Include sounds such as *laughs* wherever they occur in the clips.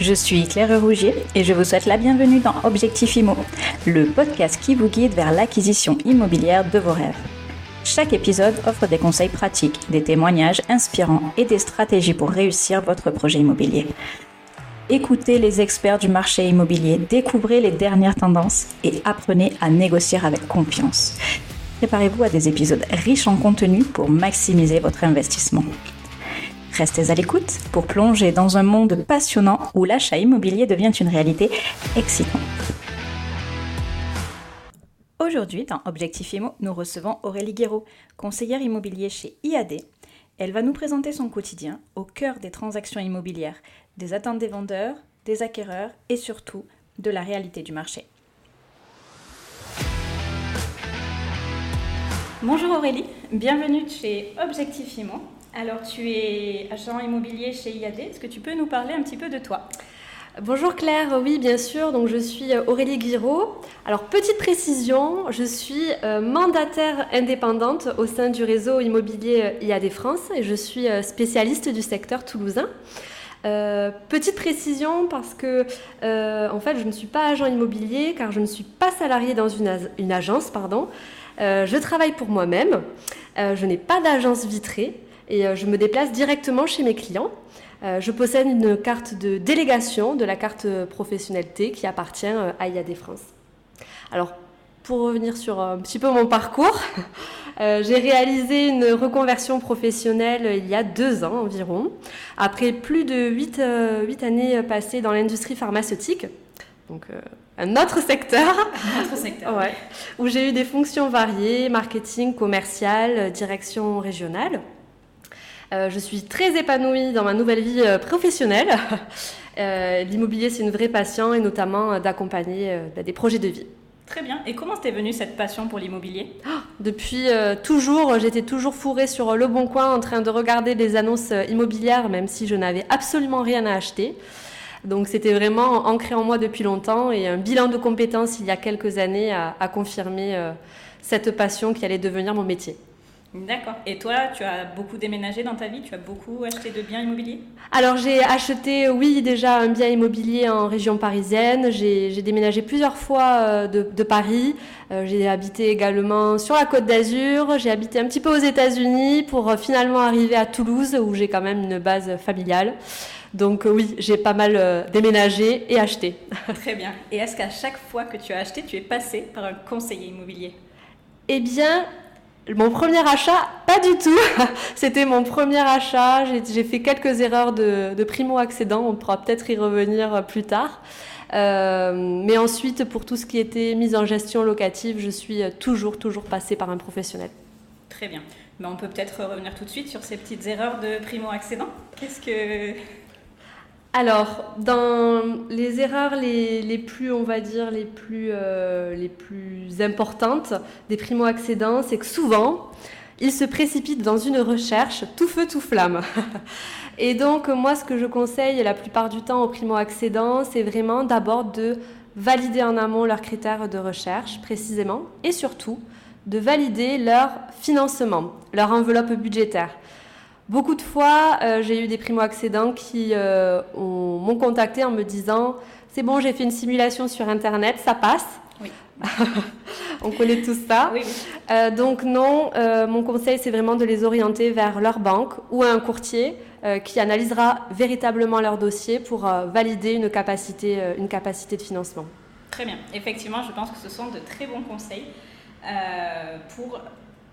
Je suis Claire Rougier et je vous souhaite la bienvenue dans Objectif Imo, le podcast qui vous guide vers l'acquisition immobilière de vos rêves. Chaque épisode offre des conseils pratiques, des témoignages inspirants et des stratégies pour réussir votre projet immobilier. Écoutez les experts du marché immobilier, découvrez les dernières tendances et apprenez à négocier avec confiance. Préparez-vous à des épisodes riches en contenu pour maximiser votre investissement. Restez à l'écoute pour plonger dans un monde passionnant où l'achat immobilier devient une réalité excitante. Aujourd'hui, dans Objectif Imo, nous recevons Aurélie Guéraud, conseillère immobilier chez IAD. Elle va nous présenter son quotidien au cœur des transactions immobilières, des attentes des vendeurs, des acquéreurs et surtout de la réalité du marché. Bonjour Aurélie, bienvenue chez Objectif Imo. Alors, tu es agent immobilier chez IAD. Est-ce que tu peux nous parler un petit peu de toi? Bonjour Claire, oui bien sûr, donc je suis euh, Aurélie Guiraud. Alors petite précision, je suis euh, mandataire indépendante au sein du réseau immobilier euh, IAD France et je suis spécialiste du secteur toulousain. petite précision parce que en fait je ne suis pas agent immobilier car je ne suis pas salarié dans une, une agence, pardon. je travaille pour moi-même. je n'ai pas d'agence vitrée et euh, je me déplace directement chez mes clients. Euh, je possède une carte de délégation de la carte professionnalité qui appartient euh, à IAD France. Alors, pour revenir sur un petit peu mon parcours, *laughs* j'ai réalisé une reconversion professionnelle il y a deux ans environ, après plus de huit, années passées dans l'industrie pharmaceutique. Donc, un autre secteur, un autre secteur où j'ai eu des fonctions variées, marketing, commercial, direction régionale. Euh, je suis très épanouie dans ma nouvelle vie euh, professionnelle. *laughs* Euh, l'immobilier, c'est une vraie passion et notamment d'accompagner bah, des projets de vie. Très bien. Et comment t'es venue cette passion pour l'immobilier? Ah, Depuis toujours, j'étais toujours fourrée sur Le Bon Coin en train de regarder des annonces immobilières, même si je n'avais absolument rien à acheter. Donc c'était vraiment ancré en moi depuis longtemps et un bilan de compétences il y a quelques années a confirmé cette passion qui allait devenir mon métier. D'accord. Et toi, tu as beaucoup déménagé dans ta vie Tu as beaucoup acheté de biens immobiliers? Alors j'ai acheté, oui, déjà un bien immobilier en région parisienne. J'ai déménagé plusieurs fois euh, de, Paris. Euh, j'ai habité également sur la côte d'Azur. J'ai habité un petit peu aux États-Unis pour euh, finalement arriver à Toulouse où j'ai quand même une base familiale. Donc oui, j'ai pas mal déménagé et acheté. *laughs* Très bien. Et est-ce qu'à chaque fois que tu as acheté, tu es passé par un conseiller immobilier? Eh bien, mon premier achat, pas du tout. *laughs* C'était mon premier achat. J'ai fait quelques erreurs de, primo-accédant. On pourra peut-être y revenir plus tard. Euh, mais ensuite, pour tout ce qui était mise en gestion locative, je suis toujours, toujours passée par un professionnel. Très bien. Mais on peut peut-être revenir tout de suite sur ces petites erreurs de primo-accédant. Qu'est-ce que alors, dans les erreurs les, plus, on va dire, les plus, euh, les plus importantes des primo-accédants, c'est que souvent, ils se précipitent dans une recherche tout feu, tout flamme. *laughs* Et donc, moi, ce que je conseille la plupart du temps aux primo-accédants, c'est vraiment d'abord de valider en amont leurs critères de recherche, précisément, et surtout de valider leur financement, leur enveloppe budgétaire. Beaucoup de fois, euh, j'ai eu des primo-accédants qui euh, m'ont contacté en me disant C'est bon, j'ai fait une simulation sur Internet, ça passe. Oui. *laughs* On connaît tout ça. Oui, euh, donc, non, mon conseil, c'est vraiment de les orienter vers leur banque ou un courtier qui analysera véritablement leur dossier pour valider une capacité, une capacité de financement. Très bien. Effectivement, je pense que ce sont de très bons conseils pour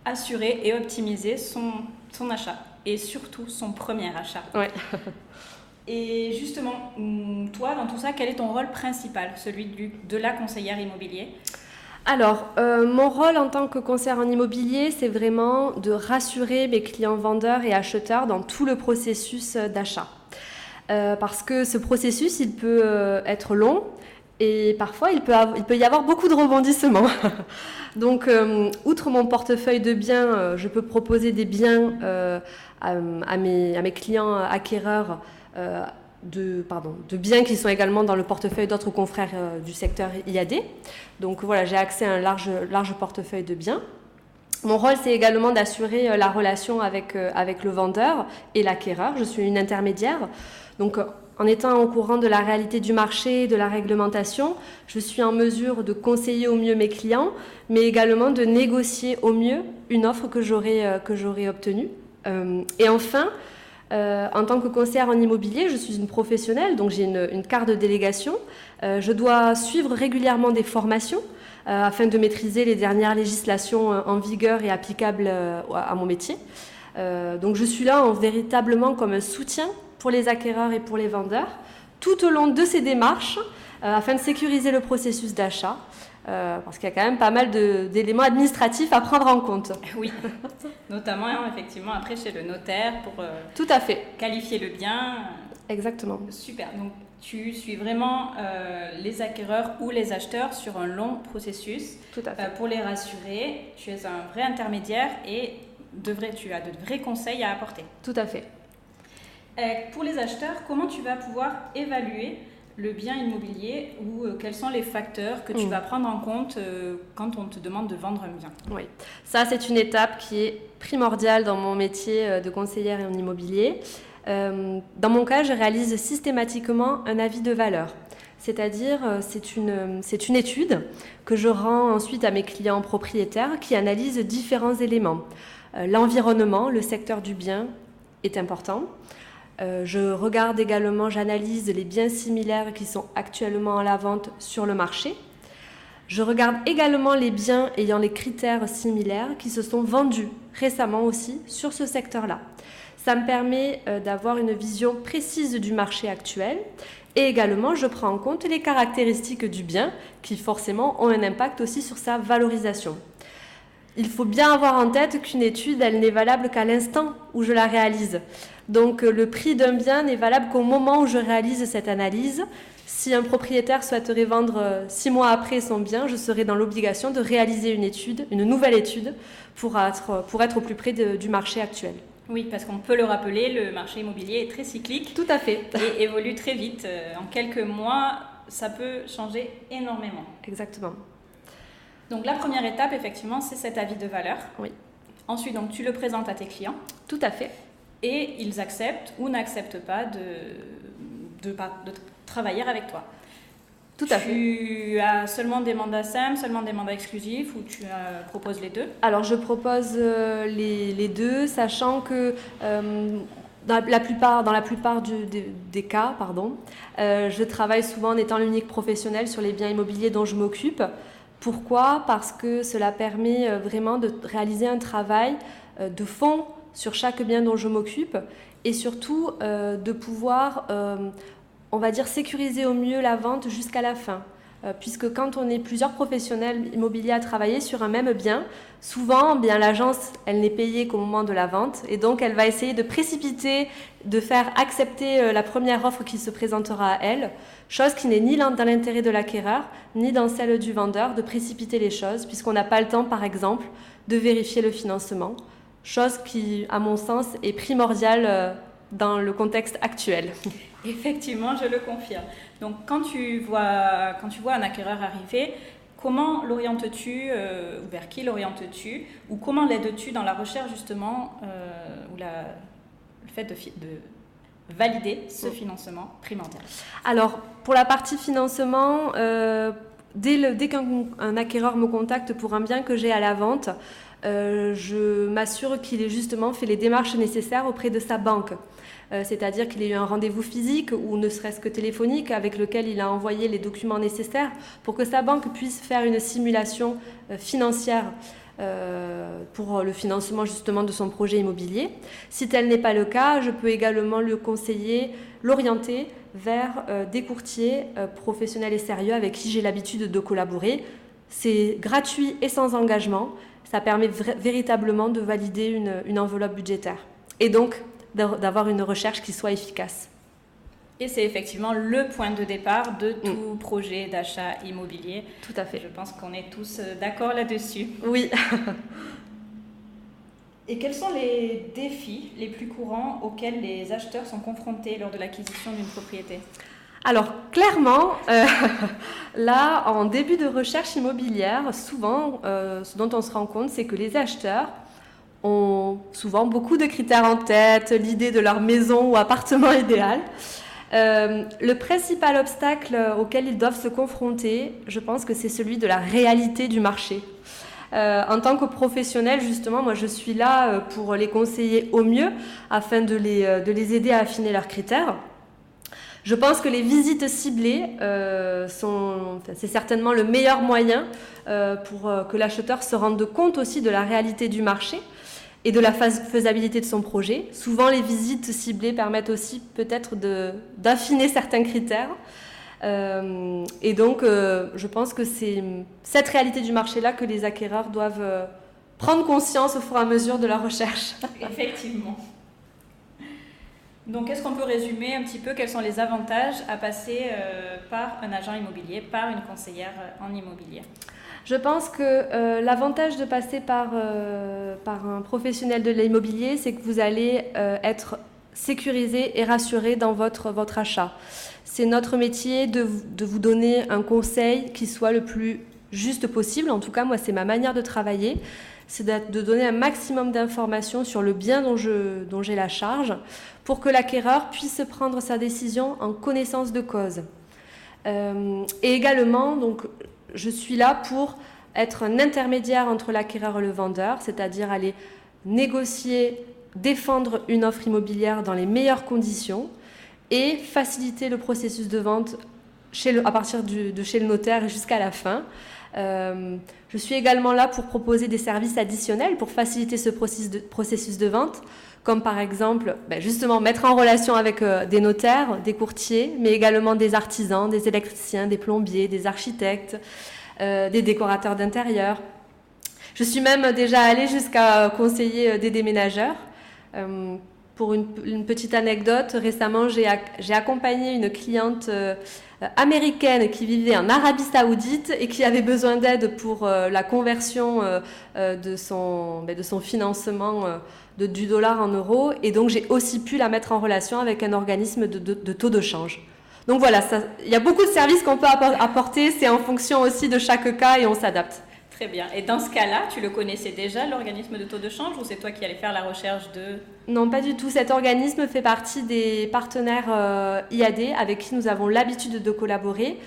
assurer et optimiser son, son achat et surtout son premier achat. Ouais. *laughs* et justement, mm, toi, dans tout ça, quel est ton rôle principal, celui du, de la conseillère immobilier alors, euh, mon rôle en tant que conseillère en immobilier, c'est vraiment de rassurer mes clients vendeurs et acheteurs dans tout le processus d'achat. Euh, parce que ce processus, il peut euh, être long et parfois il peut, il peut y avoir beaucoup de rebondissements. *laughs* Donc, outre mon portefeuille de biens, je peux proposer des biens à, mes, clients acquéreurs euh, de, biens qui sont également dans le portefeuille d'autres confrères euh, du secteur IAD. Donc voilà, j'ai accès à un large, portefeuille de biens. Mon rôle, c'est également d'assurer euh, la relation avec, le vendeur et l'acquéreur. Je suis une intermédiaire. Donc, En étant au courant de la réalité du marché de la réglementation, je suis en mesure de conseiller au mieux mes clients, mais également de négocier au mieux une offre que j'aurais euh, obtenue. Euh, et enfin, euh, en tant que conseillère en immobilier, je suis une professionnelle, donc j'ai une, carte de délégation. je dois suivre régulièrement des formations afin de maîtriser les dernières législations en vigueur et applicables à mon métier. donc je suis là en véritablement comme un soutien pour les acquéreurs et pour les vendeurs, tout au long de ces démarches, euh, afin de sécuriser le processus d'achat. Euh, parce qu'il y a quand même pas mal d'éléments administratifs à prendre en compte. *laughs* Oui, notamment effectivement après chez le notaire pour euh, Tout à fait. qualifier le bien. Exactement. Super. Donc tu suis vraiment les acquéreurs ou les acheteurs sur un long processus. Tout à fait. pour les rassurer, tu es un vrai intermédiaire et tu as de vrais conseils à apporter. Tout à fait. Euh, pour les acheteurs, comment tu vas pouvoir évaluer le bien immobilier ou euh, quels sont les facteurs que tu mm. vas prendre en compte euh, quand on te demande de vendre un bien? Oui, ça c'est une étape qui est primordiale dans mon métier de conseillère en immobilier. dans mon cas, je réalise systématiquement un avis de valeur. C'est-à-dire, c'est une, c'est une étude que je rends ensuite à mes clients propriétaires qui analysent différents éléments. L'environnement, le secteur du bien est important. Euh, je regarde également, j'analyse les biens similaires qui sont actuellement à la vente sur le marché. Je regarde également les biens ayant les critères similaires qui se sont vendus récemment aussi sur ce secteur-là. Ça me permet euh, d'avoir une vision précise du marché actuel et également je prends en compte les caractéristiques du bien qui forcément ont un impact aussi sur sa valorisation. Il faut bien avoir en tête qu'une étude, elle n'est valable qu'à l'instant où je la réalise. Donc euh, le prix d'un bien n'est valable qu'au moment où je réalise cette analyse. Si un propriétaire souhaiterait vendre euh, six mois après son bien, je serai dans l'obligation de réaliser une étude, une nouvelle étude, pour être, pour être au plus près du marché actuel. Oui, parce qu'on peut le rappeler, le marché immobilier est très cyclique. Tout à fait. Et évolue très vite. Euh, en quelques mois, ça peut changer énormément. Exactement. Donc la première étape, effectivement, c'est cet avis de valeur. Oui. Ensuite, donc, tu le présentes à tes clients. Tout à fait et ils acceptent ou n'acceptent pas de, de, travailler avec toi. Tout à fait. Tu as seulement des mandats SAM, seulement des mandats exclusifs ou tu proposes les deux? Alors je propose euh, les, deux, sachant que euh, dans, la plupart, dans la plupart des, cas, pardon, euh, je travaille souvent en étant l'unique professionnel sur les biens immobiliers dont je m'occupe. Pourquoi? Parce que cela permet vraiment de réaliser un travail de fond sur chaque bien dont je m'occupe et surtout euh, de pouvoir, euh, on va dire, sécuriser au mieux la vente jusqu'à la fin. Euh, puisque quand on est plusieurs professionnels immobiliers à travailler sur un même bien, souvent, bien l'agence, elle n'est payée qu'au moment de la vente, et donc elle va essayer de précipiter, de faire accepter la première offre qui se présentera à elle, chose qui n'est ni dans l'intérêt de l'acquéreur, ni dans celle du vendeur, de précipiter les choses, puisqu'on n'a pas le temps, par exemple, de vérifier le financement chose qui, à mon sens, est primordiale euh, dans le contexte actuel. *laughs* Effectivement, je le confirme. Donc, quand tu vois, quand tu vois un acquéreur arriver, comment l'orientes-tu euh, ou vers qui l'orientes-tu ou comment l'aides-tu dans la recherche justement euh, ou la, le fait de, de valider ce mm. financement primordial? Alors, pour la partie financement, dès, dès qu'un acquéreur me contacte pour un bien que j'ai à la vente, euh, je m'assure qu'il ait justement fait les démarches nécessaires auprès de sa banque. Euh, c'est-à-dire qu'il ait eu un rendez-vous physique ou ne serait-ce que téléphonique avec lequel il a envoyé les documents nécessaires pour que sa banque puisse faire une simulation euh, financière pour le financement justement de son projet immobilier. Si tel n'est pas le cas, je peux également le conseiller, l'orienter vers des courtiers professionnels et sérieux avec qui j'ai l'habitude de collaborer. C'est gratuit et sans engagement ça permet véritablement de valider une, enveloppe budgétaire et donc d'avoir une recherche qui soit efficace. Et c'est effectivement le point de départ de mm. tout projet d'achat immobilier. Tout à fait. Je pense qu'on est tous euh, d'accord là-dessus. Oui. *laughs* Et quels sont les défis les plus courants auxquels les acheteurs sont confrontés lors de l'acquisition d'une propriété? Alors clairement, euh, *laughs* là, en début de recherche immobilière, souvent, euh, ce dont on se rend compte, c'est que les acheteurs ont souvent beaucoup de critères en tête, l'idée de leur maison ou appartement *laughs* idéal. le principal obstacle auquel ils doivent se confronter, je pense que c'est celui de la réalité du marché. en tant que professionnel, justement, moi je suis là pour les conseiller au mieux afin de les, de les aider à affiner leurs critères. Je pense que les visites ciblées euh, sont, c'est certainement le meilleur moyen euh, pour euh, que l'acheteur se rende compte aussi de la réalité du marché et de la faisabilité de son projet. Souvent, les visites ciblées permettent aussi peut-être d'affiner certains critères. et donc, je pense que c'est cette réalité du marché-là que les acquéreurs doivent prendre conscience au fur et à mesure de leur recherche. Effectivement. Donc, est-ce qu'on peut résumer un petit peu quels sont les avantages à passer euh, par un agent immobilier, par une conseillère euh, en immobilier? Je pense que euh, l'avantage de passer par, par un professionnel de l'immobilier, c'est que vous allez être sécurisé et rassuré dans votre, votre achat. C'est notre métier de, de vous donner un conseil qui soit le plus juste possible. En tout cas, moi, c'est ma manière de travailler c'est de donner un maximum d'informations sur le bien dont, j'ai la charge pour que l'acquéreur puisse prendre sa décision en connaissance de cause. Euh, et également, donc, je suis là pour être un intermédiaire entre l'acquéreur et le vendeur, c'est-à-dire aller négocier, défendre une offre immobilière dans les meilleures conditions et faciliter le processus de vente à partir de chez le notaire jusqu'à la fin. Euh, je suis également là pour proposer des services additionnels pour faciliter ce processus de, vente, comme par exemple ben justement mettre en relation avec euh, des notaires, des courtiers, mais également des artisans, des électriciens, des plombiers, des architectes, euh, des décorateurs d'intérieur. Je suis même déjà allée jusqu'à conseiller des déménageurs. Pour une, petite anecdote, récemment j'ai accompagné une cliente euh, américaine qui vivait en Arabie Saoudite et qui avait besoin d'aide pour euh, la conversion euh, de, son, ben, de son financement de, du dollar en euros. Et donc j'ai aussi pu la mettre en relation avec un organisme de, de, taux de change. Donc voilà, il y a beaucoup de services qu'on peut apporter, c'est en fonction aussi de chaque cas et on s'adapte. Très bien. Et dans ce cas-là, tu le connaissais déjà, l'organisme de taux de change, ou c'est toi qui allais faire la recherche de... Non, pas du tout. Cet organisme fait partie des partenaires euh, IAD avec qui nous avons l'habitude de collaborer.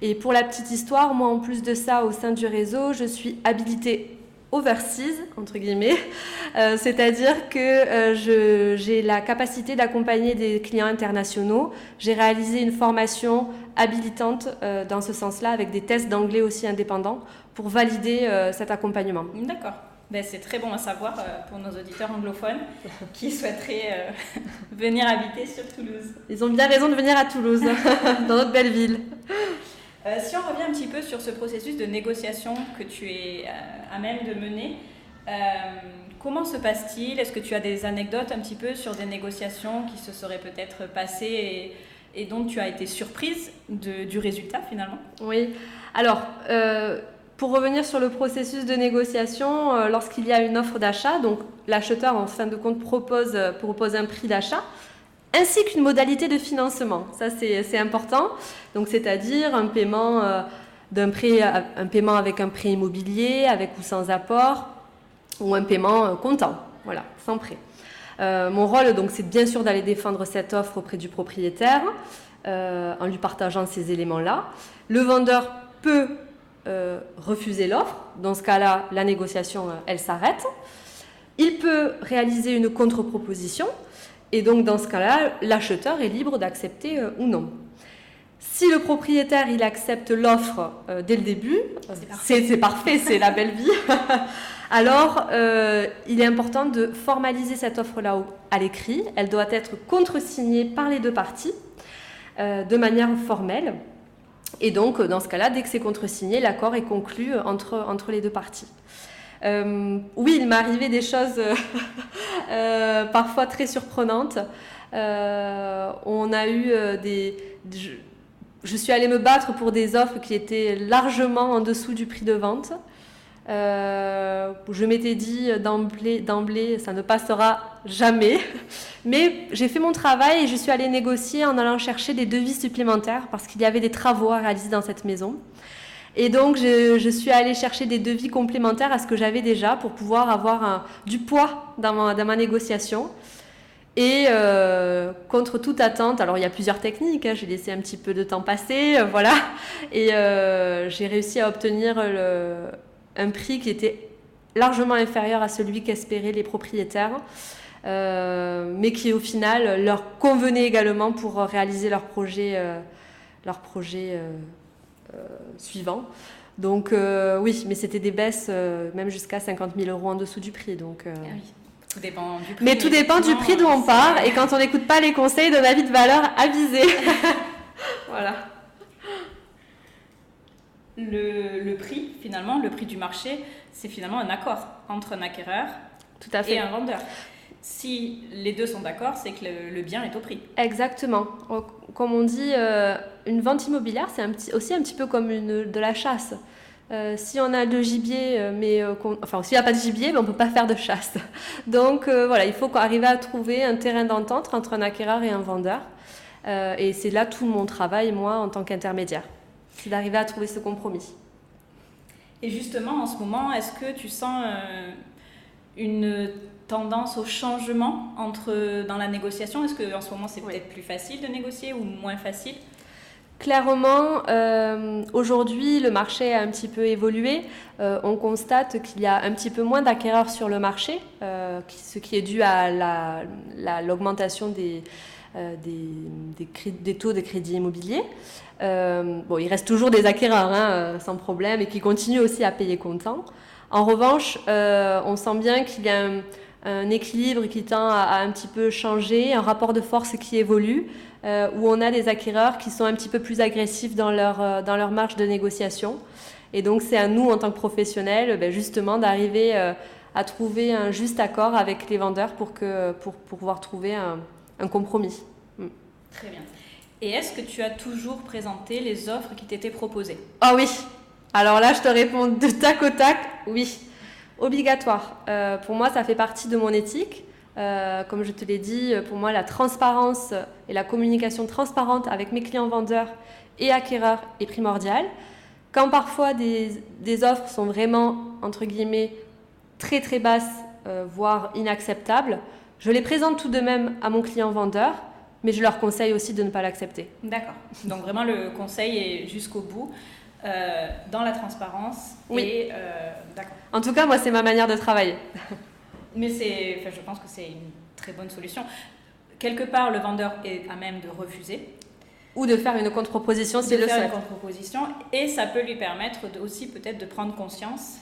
Et pour la petite histoire, moi, en plus de ça, au sein du réseau, je suis habilitée overseas, entre guillemets, euh, c'est-à-dire que euh, j'ai la capacité d'accompagner des clients internationaux. J'ai réalisé une formation habilitante euh, dans ce sens-là, avec des tests d'anglais aussi indépendants, pour valider cet accompagnement. D'accord. Ben, c'est très bon à savoir pour nos auditeurs anglophones *laughs* qui souhaiteraient *laughs* venir habiter sur Toulouse. Ils ont bien raison de venir à Toulouse, *laughs* dans notre belle ville. Euh, si on revient un petit peu sur ce processus de négociation que tu es euh, à même de mener, euh, comment se passe-t-il? Est-ce que tu as des anecdotes un petit peu sur des négociations qui se seraient peut-être passées et, dont tu as été surprise du résultat finalement? Oui. Alors, pour revenir sur le processus de négociation, lorsqu'il y a une offre d'achat, donc l'acheteur en fin de compte propose, propose un prix d'achat ainsi qu'une modalité de financement. Ça, c'est important. Donc, c'est-à-dire un paiement euh, d'un prêt, un paiement avec un prêt immobilier, avec ou sans apport, ou un paiement euh, comptant, voilà, sans prêt. Euh, mon rôle, donc, c'est bien sûr d'aller défendre cette offre auprès du propriétaire en lui partageant ces éléments-là. Le vendeur peut refuser l'offre. Dans ce cas-là, la négociation, elle s'arrête. Il peut réaliser une contre-proposition. Et donc dans ce cas-là, l'acheteur est libre d'accepter euh, ou non. Si le propriétaire il accepte l'offre euh, dès le début, c'est parfait, c'est la belle vie. *laughs* Alors, euh, il est important de formaliser cette offre-là à l'écrit. Elle doit être contresignée par les deux parties de manière formelle. Et donc, dans ce cas-là, dès que c'est contresigné, l'accord est conclu entre, entre les deux parties. Euh, oui, il m'est arrivé des choses euh, *laughs* euh, parfois très surprenantes. on a eu des... Je, suis allée me battre pour des offres qui étaient largement en dessous du prix de vente. je m'étais dit d'emblée, ça ne passera jamais. Mais j'ai fait mon travail et je suis allée négocier en allant chercher des devis supplémentaires parce qu'il y avait des travaux à réaliser dans cette maison. Et donc, je, suis allée chercher des devis complémentaires à ce que j'avais déjà pour pouvoir avoir du poids dans ma, négociation. Et euh, contre toute attente, alors il y a plusieurs techniques, hein, j'ai laissé un petit peu de temps passer, euh, voilà, et euh, j'ai réussi à obtenir un prix qui était largement inférieur à celui qu'espéraient les propriétaires, mais qui au final leur convenait également pour réaliser leur projet, leur projet suivant. Donc oui, mais c'était des baisses même jusqu'à 50 000 euros en dessous du prix. Donc, ah oui. Tout dépend du prix. Mais tout dépend du prix d'où on part et quand on n'écoute pas les conseils de ma vie de valeur avisée. *laughs* voilà. Le, prix, finalement, le prix du marché, c'est finalement un accord entre un acquéreur tout à fait. et un vendeur. Si les deux sont d'accord, c'est que le, bien est au prix. Exactement. Comme on dit, euh, une vente immobilière, c'est aussi un petit peu comme une, de la chasse. Euh, si on a de gibier, euh, mais enfin s'il n'y a pas de gibier, mais on ne peut pas faire de chasse. *laughs* Donc voilà, il faut arriver à trouver un terrain d'entente entre un acquéreur et un vendeur. et c'est là tout mon travail, moi, en tant qu'intermédiaire. C'est d'arriver à trouver ce compromis. Et justement, en ce moment, est-ce que tu sens une tendance au changement entre, dans la négociation? Est-ce qu'en ce moment, c'est peut-être plus facile de négocier ou moins facile? Clairement, euh, aujourd'hui, le marché a un petit peu évolué. Euh, on constate qu'il y a un petit peu moins d'acquéreurs sur le marché, euh, ce qui est dû à l'augmentation des, des, taux de crédit immobilier. bon, il reste toujours des acquéreurs, hein, sans problème, et qui continuent aussi à payer comptant. En revanche, on sent bien qu'il y a un, équilibre qui tend à, un petit peu changer, un rapport de force qui évolue. Euh, où on a des acquéreurs qui sont un petit peu plus agressifs dans leur, euh, dans leur marge de négociation. Et donc c'est à nous, en tant que professionnels, ben, justement d'arriver euh, à trouver un juste accord avec les vendeurs pour, que, pour, pouvoir trouver un, un compromis. Mm. Très bien. Et est-ce que tu as toujours présenté les offres qui t'étaient proposées? Ah oui. Alors là, je te réponds de tac au tac, oui. Obligatoire. pour moi, ça fait partie de mon éthique. Euh, comme je te l'ai dit, pour moi, la transparence et la communication transparente avec mes clients vendeurs et acquéreurs est primordiale. Quand parfois des, offres sont vraiment, entre guillemets, très très basses, euh, voire inacceptables, je les présente tout de même à mon client vendeur, mais je leur conseille aussi de ne pas l'accepter. D'accord. Donc vraiment, le conseil est jusqu'au bout. Euh, dans la transparence. Oui. d'accord. En tout cas, moi, c'est ma manière de travailler. *laughs* Mais c'est, enfin, je pense que c'est une très bonne solution. Quelque part, le vendeur est à même de refuser. Ou de faire une contre-proposition s'il le faire une contre-proposition. Et ça peut lui permettre aussi peut-être de prendre conscience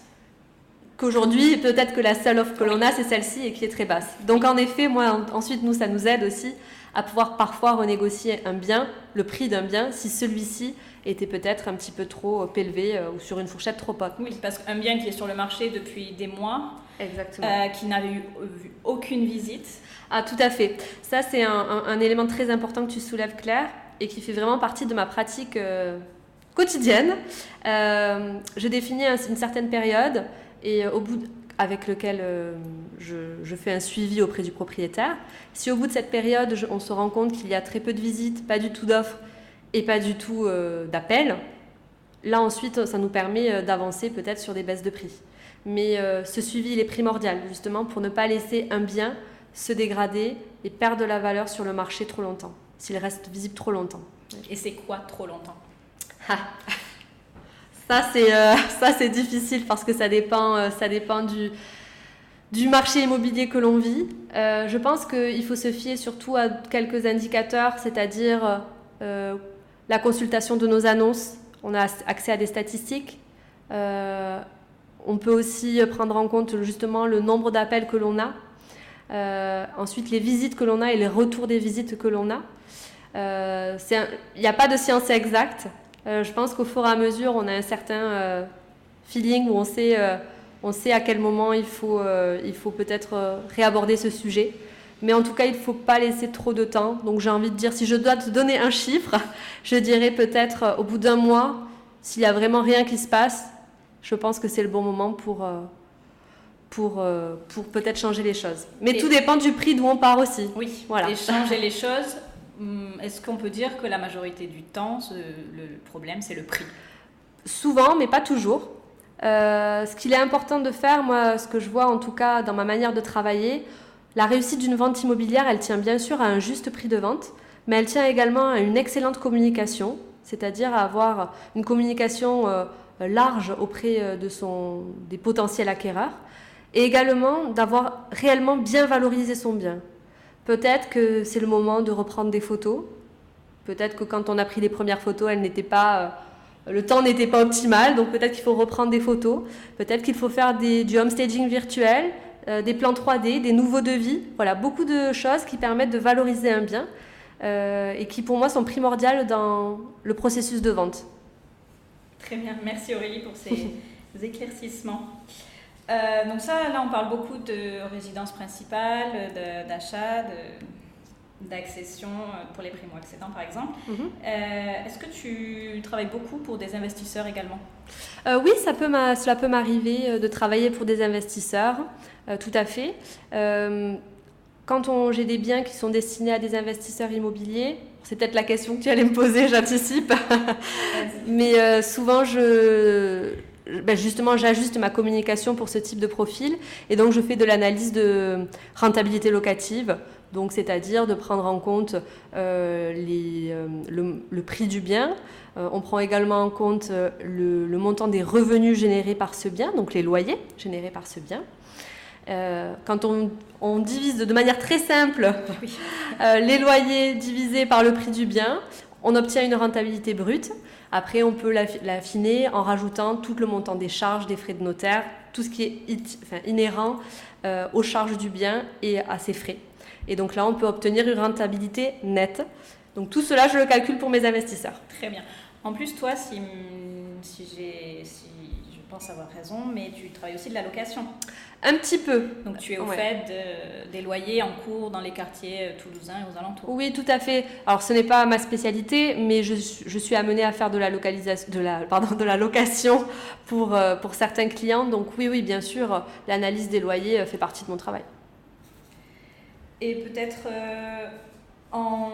qu'aujourd'hui, peut-être que la seule offre que l'on a, c'est celle-ci et qui est très basse. Donc en effet, moi, ensuite, nous, ça nous aide aussi à pouvoir parfois renégocier un bien, le prix d'un bien, si celui-ci était peut-être un petit peu trop euh, élevé euh, ou sur une fourchette trop haute. Oui, parce qu'un bien qui est sur le marché depuis des mois, Exactement. Euh, qui n'avait eu aucune visite. Ah, tout à fait. Ça, c'est un, élément très important que tu soulèves, Claire, et qui fait vraiment partie de ma pratique quotidienne. je définis une certaine période et au bout avec lequel je, je, fais un suivi auprès du propriétaire. Si au bout de cette période, on se rend compte qu'il y a très peu de visites, pas du tout d'offres, et pas du tout euh, d'appel, là ensuite ça nous permet euh, d'avancer peut-être sur des baisses de prix. Mais euh, ce suivi il est primordial justement pour ne pas laisser un bien se dégrader et perdre de la valeur sur le marché trop longtemps, s'il reste visible trop longtemps. Et c'est quoi trop longtemps? Ah. Ça c'est *laughs* ça c'est difficile parce que ça dépend ça dépend du marché immobilier que l'on vit. je pense qu'il faut se fier surtout à quelques indicateurs, c'est-à-dire la consultation de nos annonces, on a accès à des statistiques. Euh, on peut aussi prendre en compte justement le nombre d'appels que l'on a. Euh, ensuite, les visites que l'on a et les retours des visites que l'on a. Euh, il n'y a pas de science exacte. Je pense qu'au fur et à mesure, on a un certain feeling où on sait, on sait à quel moment il faut, il faut peut-être réaborder ce sujet. Mais en tout cas, il ne faut pas laisser trop de temps. Donc j'ai envie de dire, si je dois te donner un chiffre, *laughs* je dirais peut-être euh, au bout d'un mois, s'il n'y a vraiment rien qui se passe, je pense que c'est le bon moment pour, euh, pour, euh, pour peut-être changer les choses. Mais tout dépend du prix d'où on part aussi. Oui, voilà. Et changer les choses, est-ce qu'on peut dire que la majorité du temps, le problème, c'est le prix? Souvent, mais pas toujours. ce qu'il est important de faire, moi, ce que je vois en tout cas dans ma manière de travailler, La réussite d'une vente immobilière, elle tient bien sûr à un juste prix de vente, mais elle tient également à une excellente communication, c'est-à-dire à avoir une communication euh, large auprès euh, de son, des potentiels acquéreurs, et également d'avoir réellement bien valorisé son bien. Peut-être que c'est le moment de reprendre des photos, peut-être que quand on a pris les premières photos, elles n'étaient pas le temps n'était pas optimal, donc peut-être qu'il faut reprendre des photos, peut-être qu'il faut faire des, du homestaging virtuel, euh, des plans 3D, des nouveaux devis. Voilà, beaucoup de choses qui permettent de valoriser un bien euh, et qui pour moi sont primordiales dans le processus de vente. Très bien, merci Aurélie pour ces *laughs* éclaircissements. Euh, donc ça, là, on parle beaucoup de résidence principale, d'achat, d'accession euh, pour les primo-accédants, par exemple. Mhm. Euh, est-ce que tu travailles beaucoup pour des investisseurs également? Euh, Oui, ça peut cela peut m'arriver de travailler pour des investisseurs, tout à fait. quand j'ai des biens qui sont destinés à des investisseurs immobiliers, c'est peut-être la question que tu allais me poser, *laughs* j'anticipe. Mais souvent, je, ben justement, j'ajuste ma communication pour ce type de profil et donc je fais de l'analyse de rentabilité locative, donc c'est-à-dire de prendre en compte euh, les, euh, le, prix du bien. Euh, on prend également en compte le, le, montant des revenus générés par ce bien, donc les loyers générés par ce bien. quand on, on, divise de manière très simple *laughs* les loyers divisés par le prix du bien, on obtient une rentabilité brute. Après, on peut l'affiner en rajoutant tout le montant des charges, des frais de notaire, tout ce qui est inhérent aux charges du bien et à ses frais. Et donc là, on peut obtenir une rentabilité nette. Donc tout cela, je le calcule pour mes investisseurs. Très bien. En plus, toi, si, si, si je pense avoir raison, mais tu travailles aussi de la location. Un petit peu. Donc tu es au fait des loyers en cours dans les quartiers euh, toulousains et aux alentours. Oui, tout à fait. Alors ce n'est pas ma spécialité, mais je, je, suis amenée à faire de la localisation, de la, pardon, de la location pour, euh, pour certains clients. Donc oui, oui, bien sûr, l'analyse des loyers euh, fait partie de mon travail. Et peut-être euh, en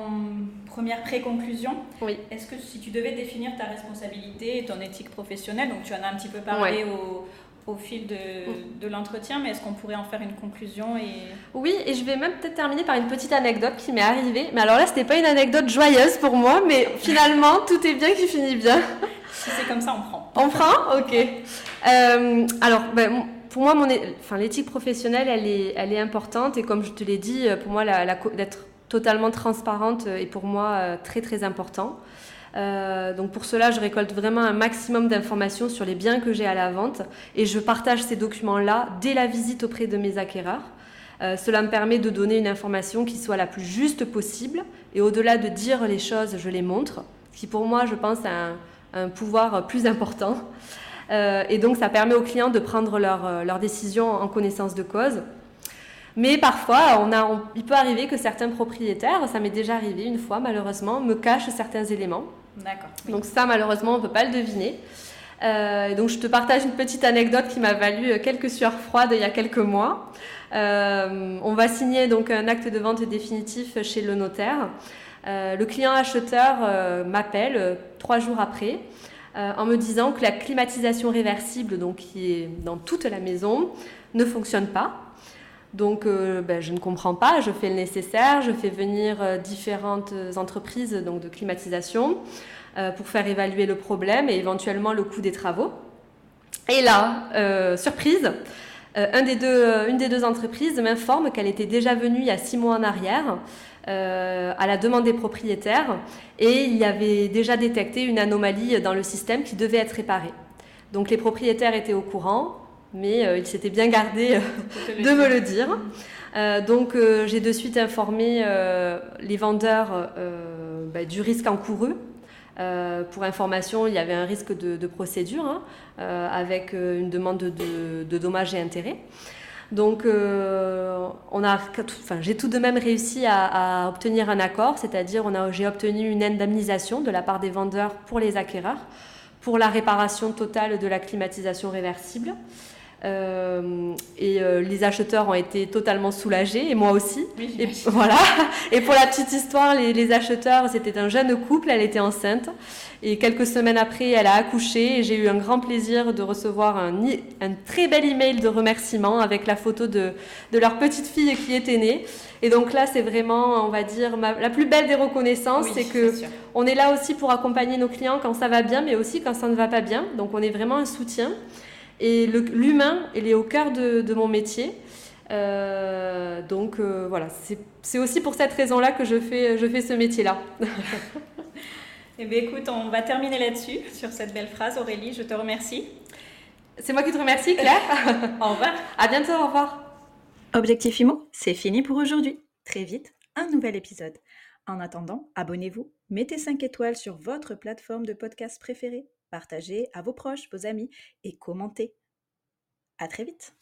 première pré-conclusion, oui. est-ce que si tu devais définir ta responsabilité et ton éthique professionnelle, donc tu en as un petit peu parlé au, au, fil de, mm. de l'entretien, mais est-ce qu'on pourrait en faire une conclusion et... Oui, et je vais même peut-être terminer par une petite anecdote qui m'est arrivée. Mais alors là, c'était pas une anecdote joyeuse pour moi, mais *laughs* finalement, tout est bien qui finit bien. Si c'est comme ça, on prend. On prend? Ok. Euh, alors, ben, pour moi, mon, enfin, l'éthique professionnelle, elle est, elle est importante. Et comme je te l'ai dit, pour moi, la, d'être totalement transparente est pour moi euh, très, très important. Euh, donc pour cela, je récolte vraiment un maximum d'informations sur les biens que j'ai à la vente et je partage ces documents-là dès la visite auprès de mes acquéreurs. Euh, cela me permet de donner une information qui soit la plus juste possible et au-delà de dire les choses, je les montre, ce qui pour moi, je pense, a un, pouvoir plus important. Et donc, ça permet aux clients de prendre leurs euh, leur décision en connaissance de cause. Mais parfois, on a, il peut arriver que certains propriétaires, ça m'est déjà arrivé une fois malheureusement, me cachent certains éléments. D'accord. Donc ça, malheureusement, on ne peut pas le deviner. Euh, donc je te partage une petite anecdote qui m'a valu quelques sueurs froides il y a quelques mois. on va signer donc un acte de vente définitif chez le notaire. le client acheteur m'appelle trois jours après euh, en me disant que la climatisation réversible, donc qui est dans toute la maison, ne fonctionne pas. Donc euh, ben, je ne comprends pas, je fais le nécessaire, je fais venir euh, différentes entreprises donc, de climatisation pour faire évaluer le problème et éventuellement le coût des travaux. Et là, surprise, une des deux entreprises m'informe qu'elle était déjà venue il y a six mois en arrière euh, à la demande des propriétaires et il y avait déjà détecté une anomalie dans le système qui devait être réparée. Donc les propriétaires étaient au courant, mais euh, ils s'étaient bien gardés euh, *laughs* de me le dire. donc j'ai de suite informé les vendeurs bah, du risque encouru. pour information, il y avait un risque de, procédure hein, avec une demande de, de dommages et intérêts. Donc, euh, j'ai tout de même réussi à, obtenir un accord, c'est-à-dire j'ai obtenu une indemnisation de la part des vendeurs pour les acquéreurs pour la réparation totale de la climatisation réversible. Et les acheteurs ont été totalement soulagés, et moi aussi. et, *laughs* voilà. Et pour la petite histoire, les, les acheteurs, c'était un jeune couple, elle était enceinte. Et quelques semaines après, elle a accouché et j'ai eu un grand plaisir de recevoir un, un, très bel email de remerciement avec la photo de, de, leur petite fille qui était née. Et donc là, c'est vraiment, on va dire, la plus belle des reconnaissances, c'est que on est là aussi pour accompagner nos clients quand ça va bien, mais aussi quand ça ne va pas bien. Donc on est vraiment un soutien. Et l'humain, il est au cœur de, de mon métier. Euh, donc euh, voilà, c'est aussi pour cette raison-là que je fais, je fais ce métier-là. *laughs* Eh bien, écoute, on va terminer là-dessus, sur cette belle phrase. Aurélie, je te remercie. C'est moi qui te remercie, Claire. *laughs* au revoir. À bientôt, au revoir. Objectif IMO, c'est fini pour aujourd'hui. Très vite, un nouvel épisode. En attendant, abonnez-vous, mettez 5 étoiles sur votre plateforme de podcast préférée, partagez à vos proches, vos amis et commentez. À très vite.